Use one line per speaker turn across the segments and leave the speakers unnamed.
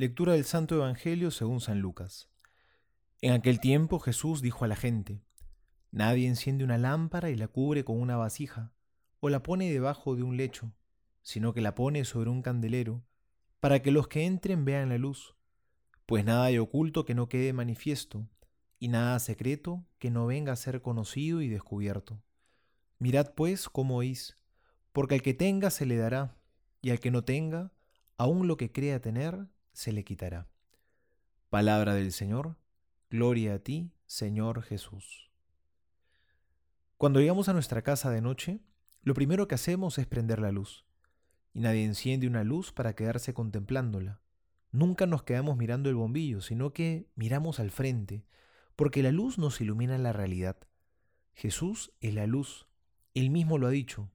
Lectura del Santo Evangelio según San Lucas. En aquel tiempo Jesús dijo a la gente, Nadie enciende una lámpara y la cubre con una vasija, o la pone debajo de un lecho, sino que la pone sobre un candelero, para que los que entren vean la luz. Pues nada hay oculto que no quede manifiesto, y nada secreto que no venga a ser conocido y descubierto. Mirad pues cómo oís, porque al que tenga se le dará, y al que no tenga, aun lo que crea tener, se le quitará. Palabra del Señor, gloria a ti, Señor Jesús. Cuando llegamos a nuestra casa de noche, lo primero que hacemos es prender la luz. Y nadie enciende una luz para quedarse contemplándola. Nunca nos quedamos mirando el bombillo, sino que miramos al frente, porque la luz nos ilumina la realidad. Jesús es la luz. Él mismo lo ha dicho.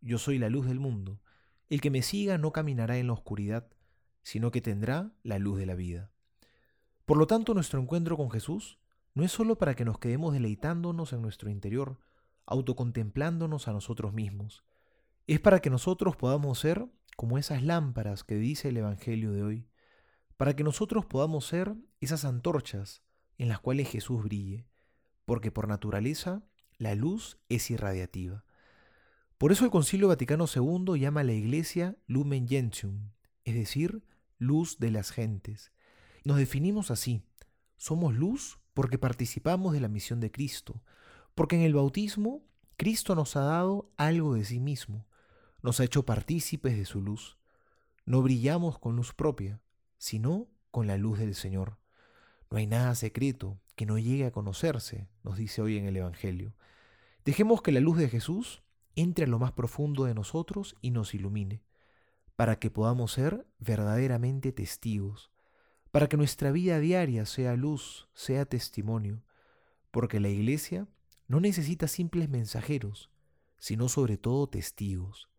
Yo soy la luz del mundo. El que me siga no caminará en la oscuridad, sino que tendrá la luz de la vida. Por lo tanto, nuestro encuentro con Jesús no es solo para que nos quedemos deleitándonos en nuestro interior, autocontemplándonos a nosotros mismos, es para que nosotros podamos ser como esas lámparas que dice el Evangelio de hoy, para que nosotros podamos ser esas antorchas en las cuales Jesús brille, porque por naturaleza la luz es irradiativa. Por eso el Concilio Vaticano II llama a la Iglesia Lumen Gentium, es decir, luz de las gentes. Nos definimos así. Somos luz porque participamos de la misión de Cristo, porque en el bautismo Cristo nos ha dado algo de sí mismo, nos ha hecho partícipes de su luz. No brillamos con luz propia, sino con la luz del Señor. No hay nada secreto que no llegue a conocerse, nos dice hoy en el Evangelio. Dejemos que la luz de Jesús entre a lo más profundo de nosotros y nos ilumine para que podamos ser verdaderamente testigos, para que nuestra vida diaria sea luz, sea testimonio, porque la iglesia no necesita simples mensajeros, sino sobre todo testigos,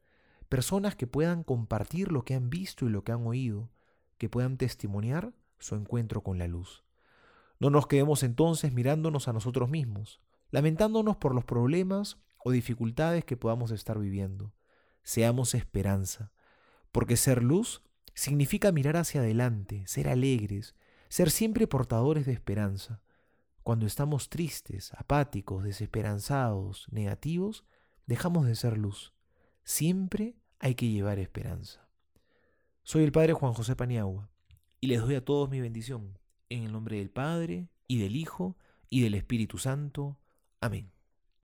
personas que puedan compartir lo que han visto y lo que han oído, que puedan testimoniar su encuentro con la luz. No nos quedemos entonces mirándonos a nosotros mismos, lamentándonos por los problemas o dificultades que podamos estar viviendo. Seamos esperanza, porque ser luz significa mirar hacia adelante, ser alegres, ser siempre portadores de esperanza. Cuando estamos tristes, apáticos, desesperanzados, negativos, dejamos de ser luz. Siempre hay que llevar esperanza. Soy el Padre Juan José Paniagua y les doy a todos mi bendición, en el nombre del Padre, y del Hijo, y del Espíritu Santo. Amén.